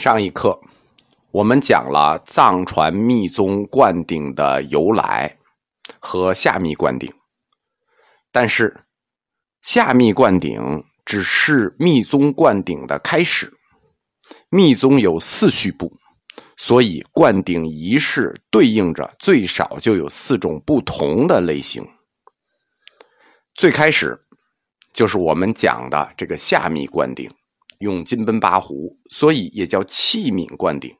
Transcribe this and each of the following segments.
上一课，我们讲了藏传密宗灌顶的由来和下密灌顶，但是下密灌顶只是密宗灌顶的开始。密宗有四序部，所以灌顶仪式对应着最少就有四种不同的类型。最开始就是我们讲的这个下密灌顶。用金奔八壶，所以也叫器皿灌顶。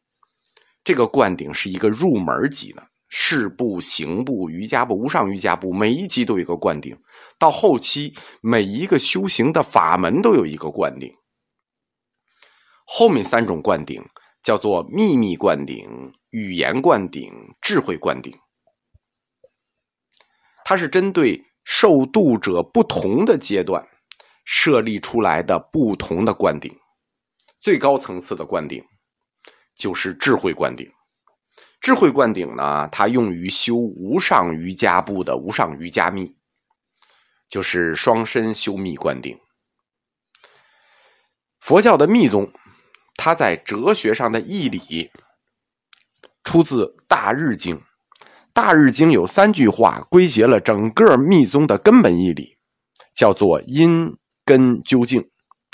这个灌顶是一个入门级的，事部、刑部、瑜伽部、无上瑜伽部，每一级都有一个灌顶。到后期，每一个修行的法门都有一个灌顶。后面三种灌顶叫做秘密灌顶、语言灌顶、智慧灌顶。它是针对受度者不同的阶段。设立出来的不同的灌顶，最高层次的灌顶就是智慧灌顶。智慧灌顶呢，它用于修无上瑜伽部的无上瑜伽密，就是双身修密灌顶。佛教的密宗，它在哲学上的义理出自《大日经》。《大日经》有三句话归结了整个密宗的根本义理，叫做因。根究竟，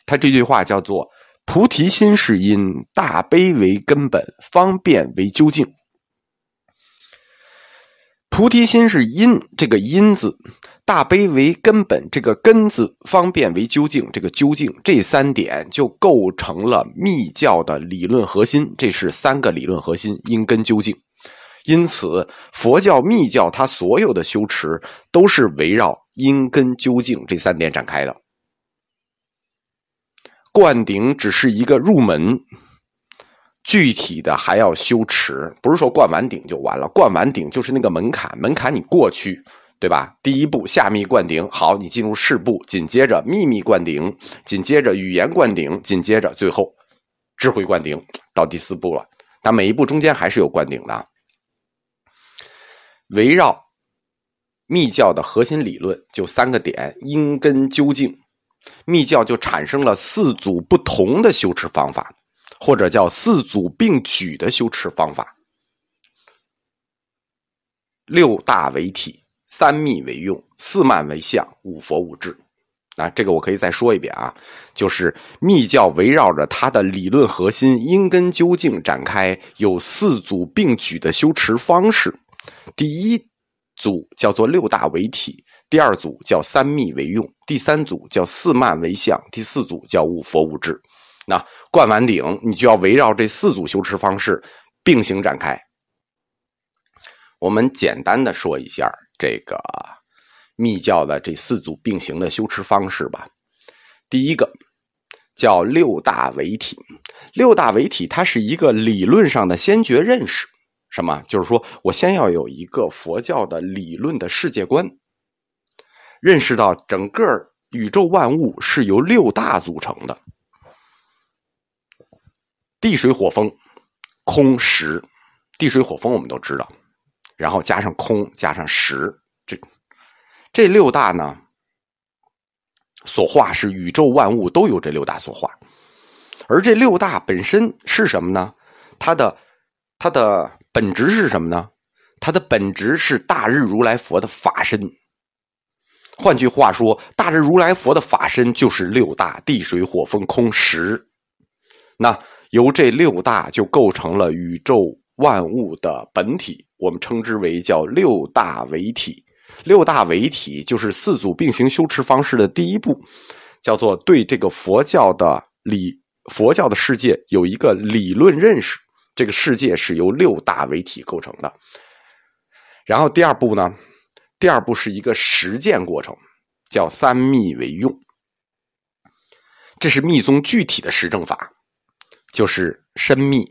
他这句话叫做“菩提心是因，大悲为根本，方便为究竟”。菩提心是因，这个因字；大悲为根本，这个根字；方便为究竟，这个究竟。这三点就构成了密教的理论核心。这是三个理论核心：因根究竟。因此，佛教、密教它所有的修持都是围绕因根究竟这三点展开的。灌顶只是一个入门，具体的还要修持，不是说灌完顶就完了。灌完顶就是那个门槛，门槛你过去，对吧？第一步下密灌顶，好，你进入事部，紧接着秘密灌顶，紧接着语言灌顶，紧接着最后智慧灌顶，到第四步了。但每一步中间还是有灌顶的，围绕密教的核心理论就三个点：因根究竟。密教就产生了四组不同的修持方法，或者叫四组并举的修持方法。六大为体，三密为用，四慢为相，五佛五智。啊，这个我可以再说一遍啊，就是密教围绕着它的理论核心因根究竟展开，有四组并举的修持方式。第一组叫做六大为体。第二组叫三密为用，第三组叫四慢为相，第四组叫五佛五智。那灌完顶，你就要围绕这四组修持方式并行展开。我们简单的说一下这个密教的这四组并行的修持方式吧。第一个叫六大为体，六大为体它是一个理论上的先觉认识，什么？就是说我先要有一个佛教的理论的世界观。认识到整个宇宙万物是由六大组成的：地水火风空实。地水火风我们都知道，然后加上空，加上实，这这六大呢，所化是宇宙万物都有这六大所化。而这六大本身是什么呢？它的它的本质是什么呢？它的本质是大日如来佛的法身。换句话说，大日如来佛的法身就是六大地水火风空实，那由这六大就构成了宇宙万物的本体，我们称之为叫六大为体。六大为体就是四组并行修持方式的第一步，叫做对这个佛教的理佛教的世界有一个理论认识，这个世界是由六大为体构成的。然后第二步呢？第二步是一个实践过程，叫三密为用。这是密宗具体的实证法，就是身密、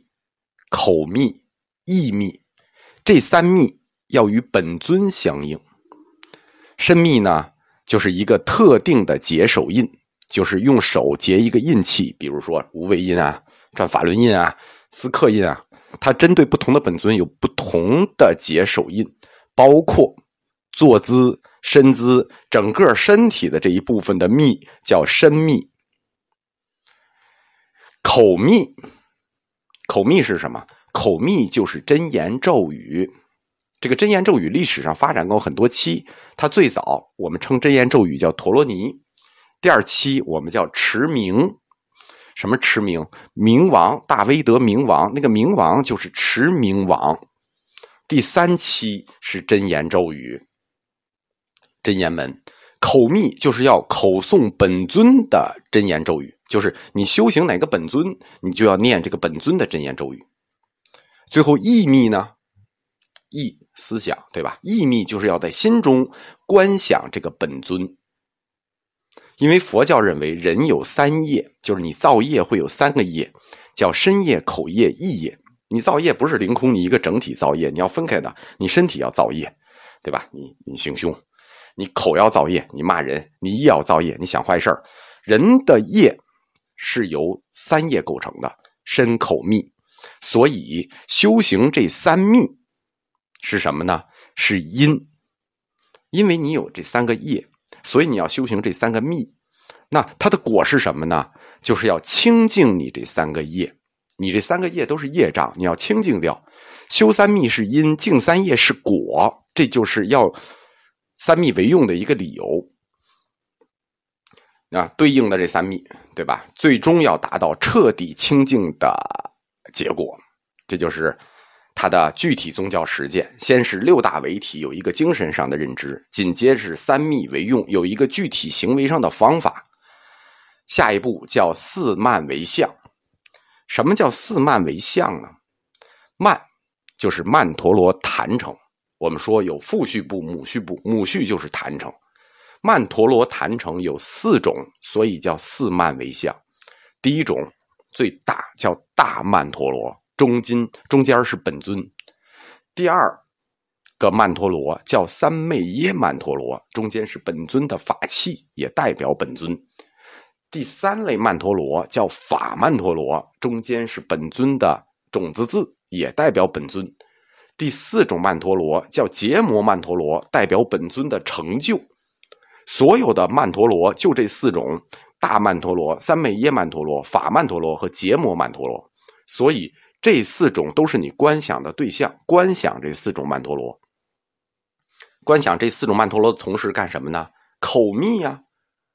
口密、意密，这三密要与本尊相应。身密呢，就是一个特定的结手印，就是用手结一个印器，比如说无为印啊、转法轮印啊、思克印啊，它针对不同的本尊有不同的结手印，包括。坐姿、身姿，整个身体的这一部分的密叫身密，口密口密是什么？口密就是真言咒语。这个真言咒语历史上发展过很多期，它最早我们称真言咒语叫陀罗尼，第二期我们叫持名。什么持名？明王大威德明王，那个明王就是持明王。第三期是真言咒语，真言门。口密就是要口诵本尊的真言咒语，就是你修行哪个本尊，你就要念这个本尊的真言咒语。最后意密呢？意思想对吧？意密就是要在心中观想这个本尊。因为佛教认为人有三业，就是你造业会有三个业，叫身业、口业、意业。你造业不是凌空，你一个整体造业，你要分开的。你身体要造业，对吧？你你行凶，你口要造业，你骂人，你意要造业，你想坏事儿人的业是由三业构成的，身、口、密。所以修行这三密是什么呢？是因，因为你有这三个业。所以你要修行这三个密，那它的果是什么呢？就是要清净你这三个业，你这三个业都是业障，你要清净掉。修三密是因，净三业是果，这就是要三密为用的一个理由。啊，对应的这三密，对吧？最终要达到彻底清净的结果，这就是。它的具体宗教实践，先是六大为体，有一个精神上的认知；紧接着三密为用，有一个具体行为上的方法。下一步叫四慢为相。什么叫四慢为相呢？慢就是曼陀罗坛城。我们说有父序部、母序部，母序就是坛城。曼陀罗坛城有四种，所以叫四曼为相。第一种最大叫大曼陀罗。中金中间是本尊，第二个曼陀罗叫三昧耶曼陀罗，中间是本尊的法器，也代表本尊。第三类曼陀罗叫法曼陀罗，中间是本尊的种子字，也代表本尊。第四种曼陀罗叫结摩曼陀罗，代表本尊的成就。所有的曼陀罗就这四种：大曼陀罗、三昧耶曼陀罗、法曼陀罗和结摩曼陀罗。所以。这四种都是你观想的对象，观想这四种曼陀罗，观想这四种曼陀罗的同时干什么呢？口密呀，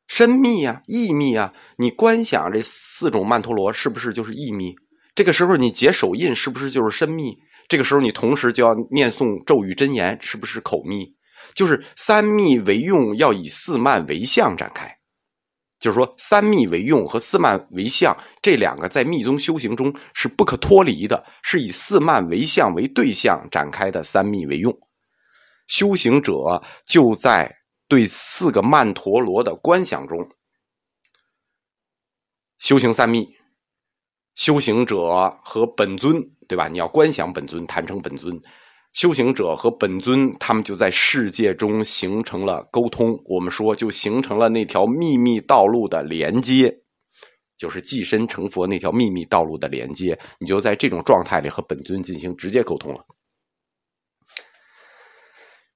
身密呀，意密呀。你观想这四种曼陀罗是不是就是意密？这个时候你结手印是不是就是身密？这个时候你同时就要念诵咒语真言，是不是口密？就是三密为用，要以四曼为相展开。就是说，三密为用和四慢为相这两个在密宗修行中是不可脱离的，是以四慢为相为对象展开的三密为用。修行者就在对四个曼陀罗的观想中修行三密。修行者和本尊，对吧？你要观想本尊，谈成本尊。修行者和本尊，他们就在世界中形成了沟通。我们说，就形成了那条秘密道路的连接，就是寄身成佛那条秘密道路的连接。你就在这种状态里和本尊进行直接沟通了。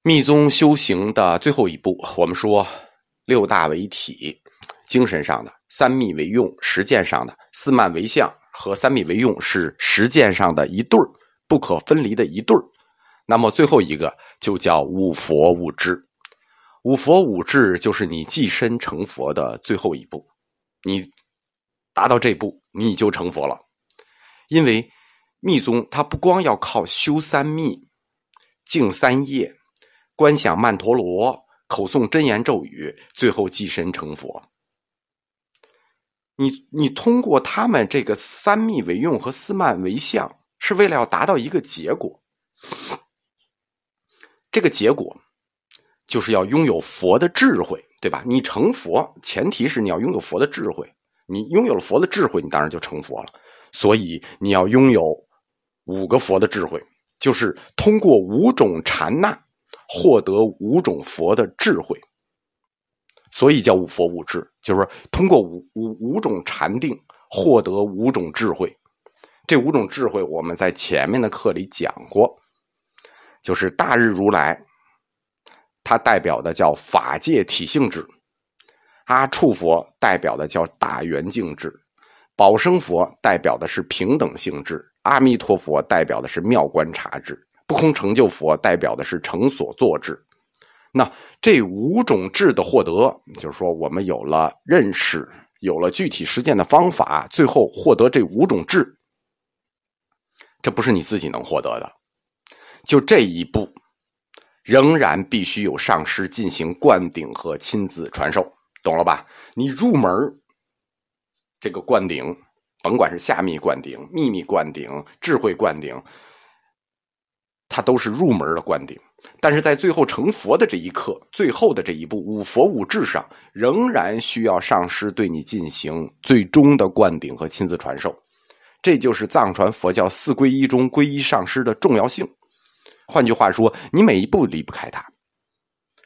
密宗修行的最后一步，我们说六大为体，精神上的三密为用，实践上的四慢为相和三密为用是实践上的一对儿，不可分离的一对儿。那么最后一个就叫五佛五智，五佛五智就是你寄身成佛的最后一步，你达到这步你就成佛了。因为密宗它不光要靠修三密、净三业、观想曼陀罗、口诵真言咒语，最后寄身成佛。你你通过他们这个三密为用和四慢为相，是为了要达到一个结果。这个结果就是要拥有佛的智慧，对吧？你成佛前提是你要拥有佛的智慧，你拥有了佛的智慧，你当然就成佛了。所以你要拥有五个佛的智慧，就是通过五种禅那获得五种佛的智慧，所以叫五佛五智，就是通过五五五种禅定获得五种智慧。这五种智慧我们在前面的课里讲过。就是大日如来，它代表的叫法界体性智；阿处佛代表的叫大圆净智；宝生佛代表的是平等性质；阿弥陀佛代表的是妙观察智，不空成就佛代表的是成所作智。那这五种智的获得，就是说我们有了认识，有了具体实践的方法，最后获得这五种智，这不是你自己能获得的。就这一步，仍然必须有上师进行灌顶和亲自传授，懂了吧？你入门这个灌顶。甭管是下密灌顶、秘密灌顶、智慧灌顶，它都是入门的灌顶。但是在最后成佛的这一刻，最后的这一步五佛五智上，仍然需要上师对你进行最终的灌顶和亲自传授。这就是藏传佛教四皈依中皈依上师的重要性。换句话说，你每一步离不开他。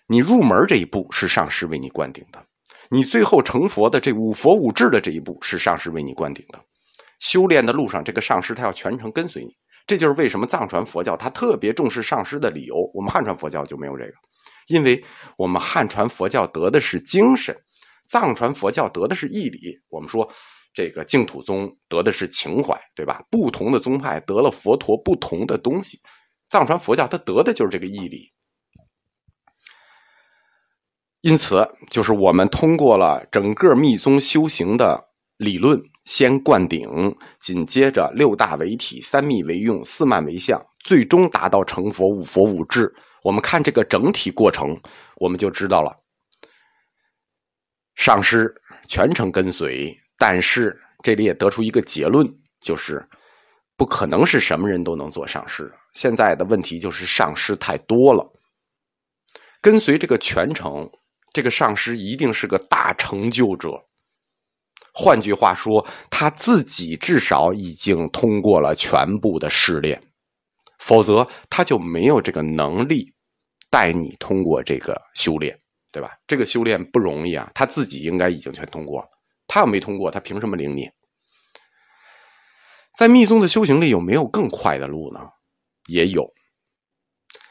你入门这一步是上师为你灌顶的，你最后成佛的这五佛五智的这一步是上师为你灌顶的。修炼的路上，这个上师他要全程跟随你，这就是为什么藏传佛教它特别重视上师的理由。我们汉传佛教就没有这个，因为我们汉传佛教得的是精神，藏传佛教得的是义理。我们说这个净土宗得的是情怀，对吧？不同的宗派得了佛陀不同的东西，藏传佛教它得的就是这个义理。因此，就是我们通过了整个密宗修行的。理论先灌顶，紧接着六大为体，三密为用，四慢为相，最终达到成佛五佛五智。我们看这个整体过程，我们就知道了。上师全程跟随，但是这里也得出一个结论，就是不可能是什么人都能做上师。现在的问题就是上师太多了，跟随这个全程，这个上师一定是个大成就者。换句话说，他自己至少已经通过了全部的试炼，否则他就没有这个能力带你通过这个修炼，对吧？这个修炼不容易啊，他自己应该已经全通过了。他要没通过，他凭什么领你？在密宗的修行里，有没有更快的路呢？也有，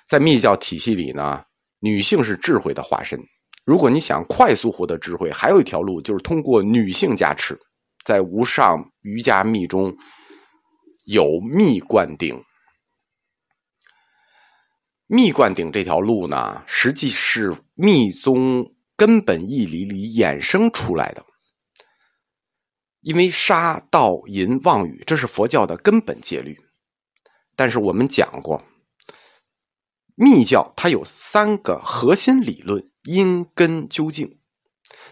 在密教体系里呢，女性是智慧的化身。如果你想快速获得智慧，还有一条路就是通过女性加持，在无上瑜伽密中有密灌顶。密灌顶这条路呢，实际是密宗根本义理里衍生出来的。因为杀盗淫妄语，这是佛教的根本戒律。但是我们讲过，密教它有三个核心理论。因根究竟，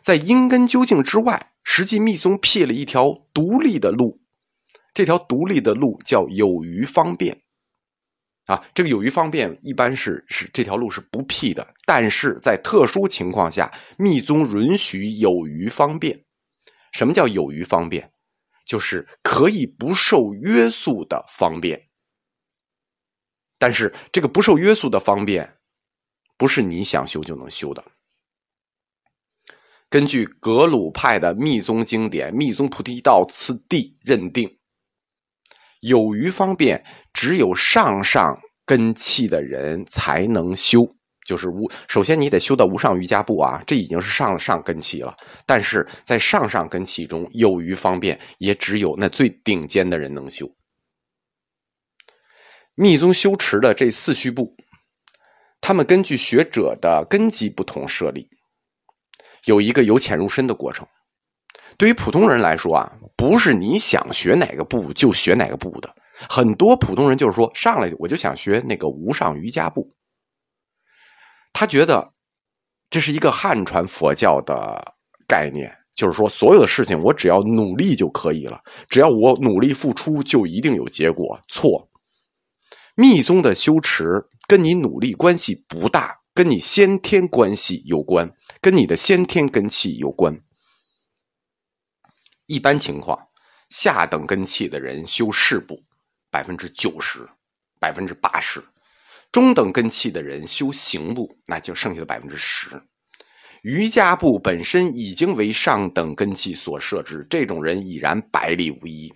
在因根究竟之外，实际密宗辟了一条独立的路。这条独立的路叫有余方便。啊，这个有余方便一般是是这条路是不辟的，但是在特殊情况下，密宗允许有余方便。什么叫有余方便？就是可以不受约束的方便。但是这个不受约束的方便。不是你想修就能修的。根据格鲁派的密宗经典《密宗菩提道次第》认定，有余方便只有上上根器的人才能修，就是无。首先你得修到无上瑜伽部啊，这已经是上上根器了。但是在上上根器中，有余方便也只有那最顶尖的人能修。密宗修持的这四虚部。他们根据学者的根基不同设立，有一个由浅入深的过程。对于普通人来说啊，不是你想学哪个部就学哪个部的。很多普通人就是说，上来我就想学那个无上瑜伽部。他觉得这是一个汉传佛教的概念，就是说所有的事情我只要努力就可以了，只要我努力付出就一定有结果。错，密宗的修持。跟你努力关系不大，跟你先天关系有关，跟你的先天根气有关。一般情况，下等根气的人修事部，百分之九十、百分之八十；中等根气的人修行部，那就剩下的百分之十。瑜伽部本身已经为上等根气所设置，这种人已然百利无一。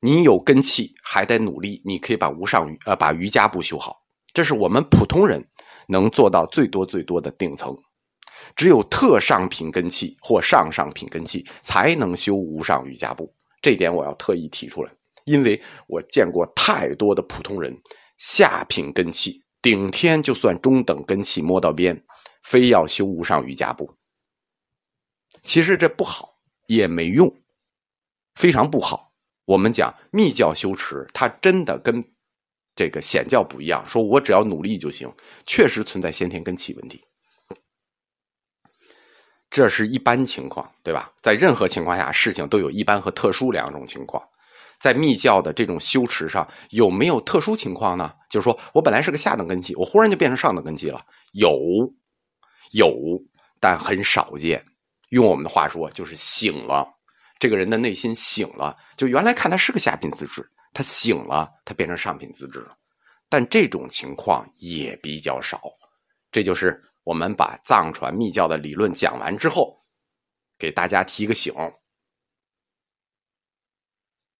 你有根气，还得努力，你可以把无上呃把瑜伽部修好。这是我们普通人能做到最多最多的顶层，只有特上品根气或上上品根气才能修无上瑜伽部。这点我要特意提出来，因为我见过太多的普通人，下品根气，顶天就算中等根气摸到边，非要修无上瑜伽部。其实这不好，也没用，非常不好。我们讲密教修持，它真的跟这个显教不一样。说我只要努力就行，确实存在先天根器问题。这是一般情况，对吧？在任何情况下，事情都有一般和特殊两种情况。在密教的这种修持上，有没有特殊情况呢？就是说我本来是个下等根器，我忽然就变成上等根器了，有，有，但很少见。用我们的话说，就是醒了，这个人的内心醒了。就原来看他是个下品资质，他醒了，他变成上品资质了。但这种情况也比较少。这就是我们把藏传密教的理论讲完之后，给大家提个醒：